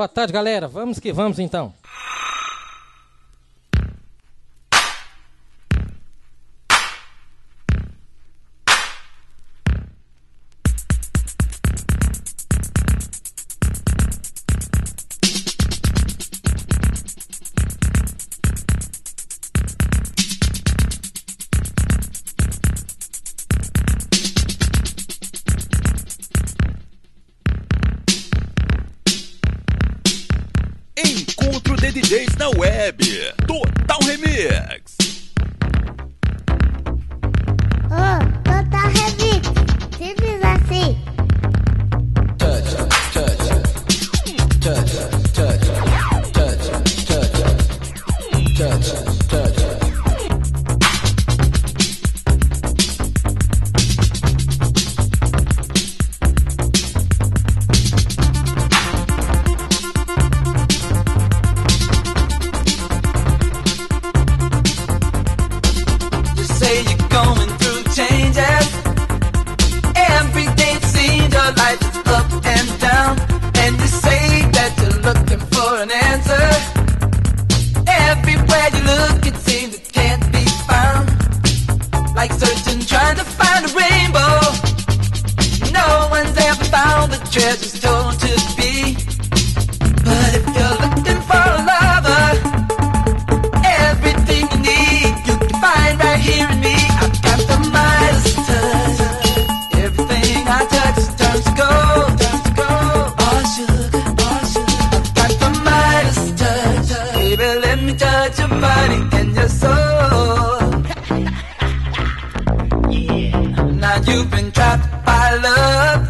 Boa tarde, galera. Vamos que vamos então. your soul. Now you've been trapped by love.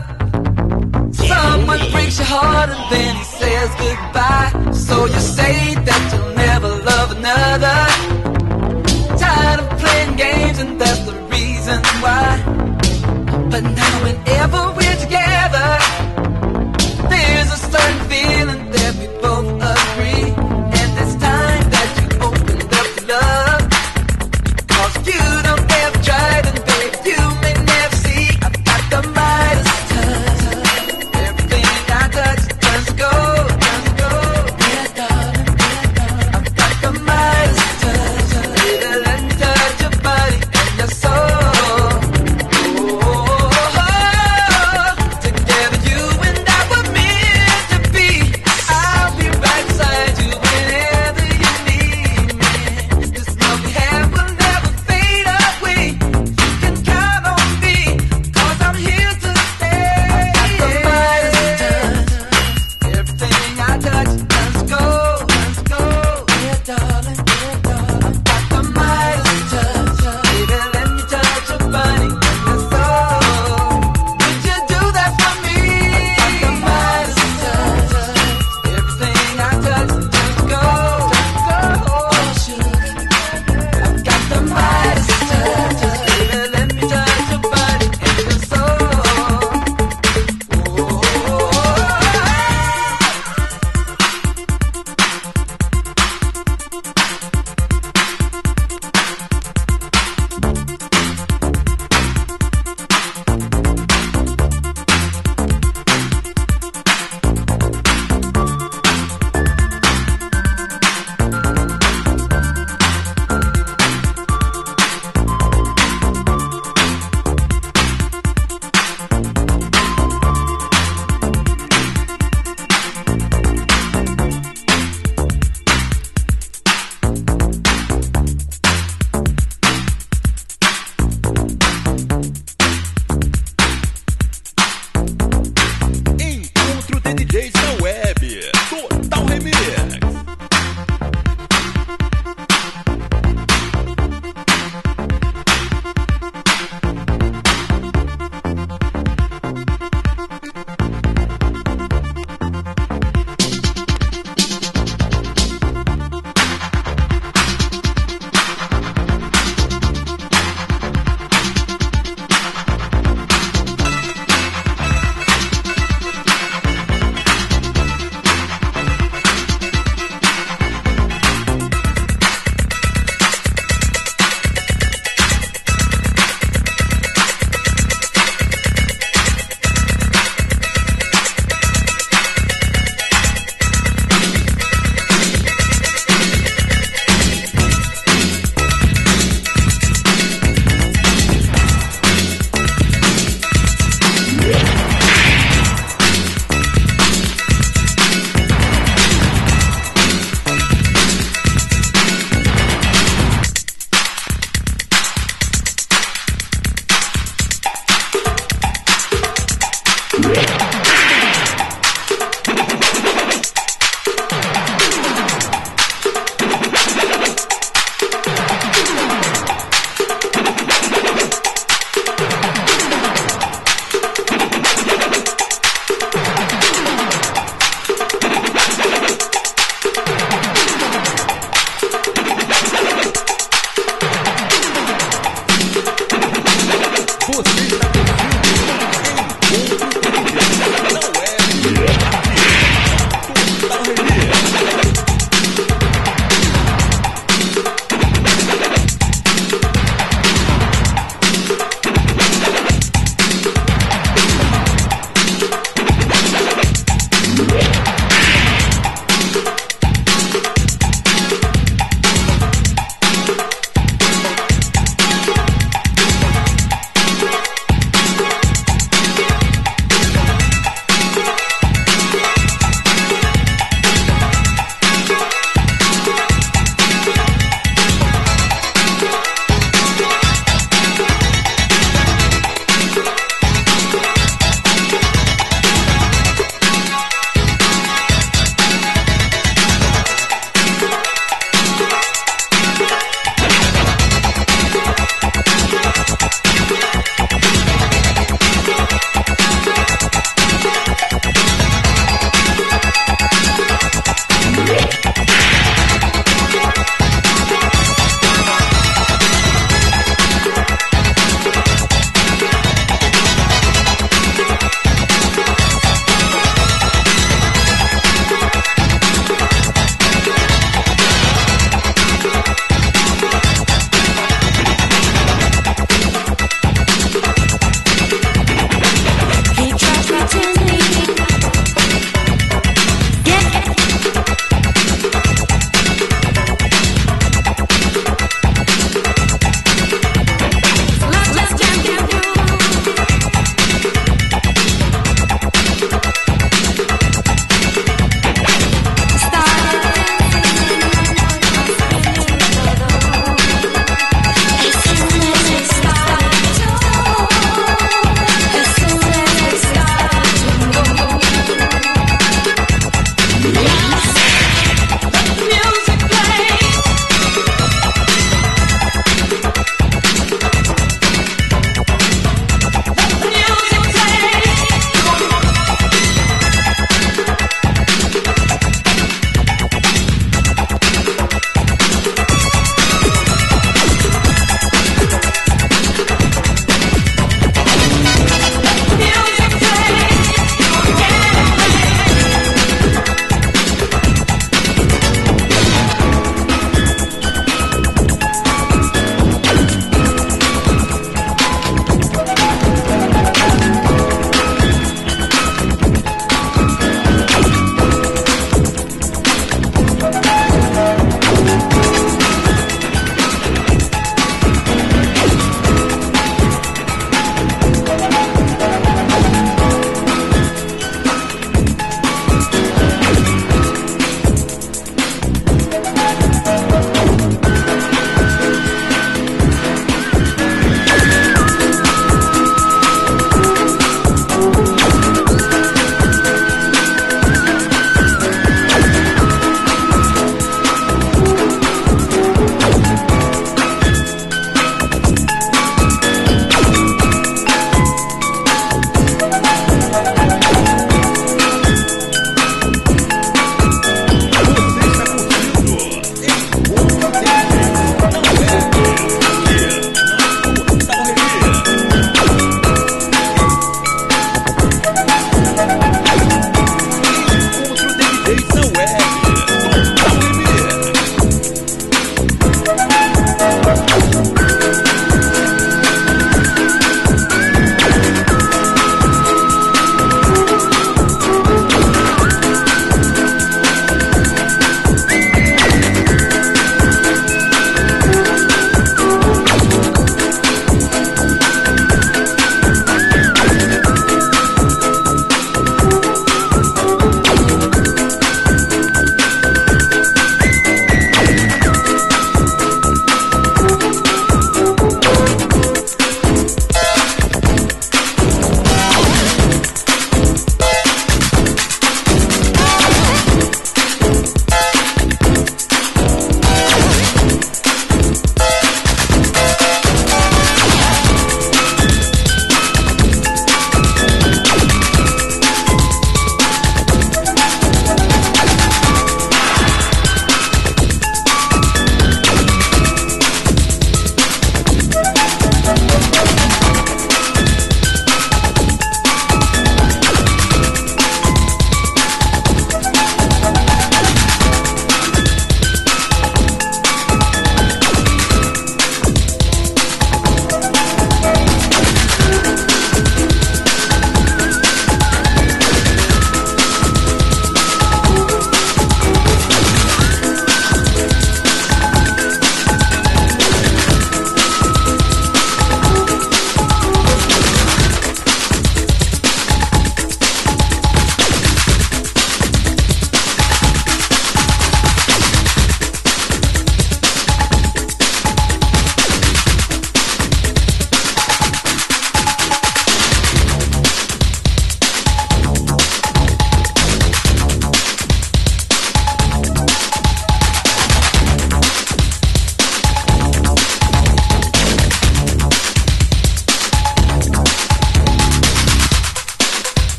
Someone breaks your heart and then he says goodbye. So you say that you'll never love another. Tired of playing games and that's the reason why. But now and ever.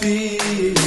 Feel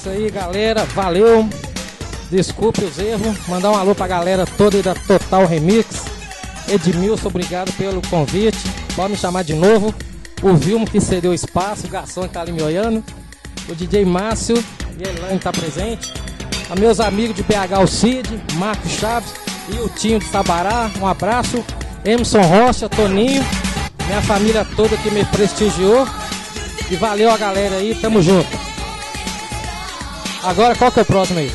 isso aí, galera. Valeu. Desculpe os erros. Mandar um alô pra galera toda aí da Total Remix. Edmilson, obrigado pelo convite. Pode me chamar de novo. O Vilmo que cedeu espaço, o garçom que tá ali me olhando. O DJ Márcio e Elaine tá presente. A meus amigos de BH, o Cid, Marcos Chaves e o Tinho de Sabará. Um abraço. Emerson Rocha, Toninho, minha família toda que me prestigiou. E valeu a galera aí, tamo junto. Agora qual que é o próximo aí?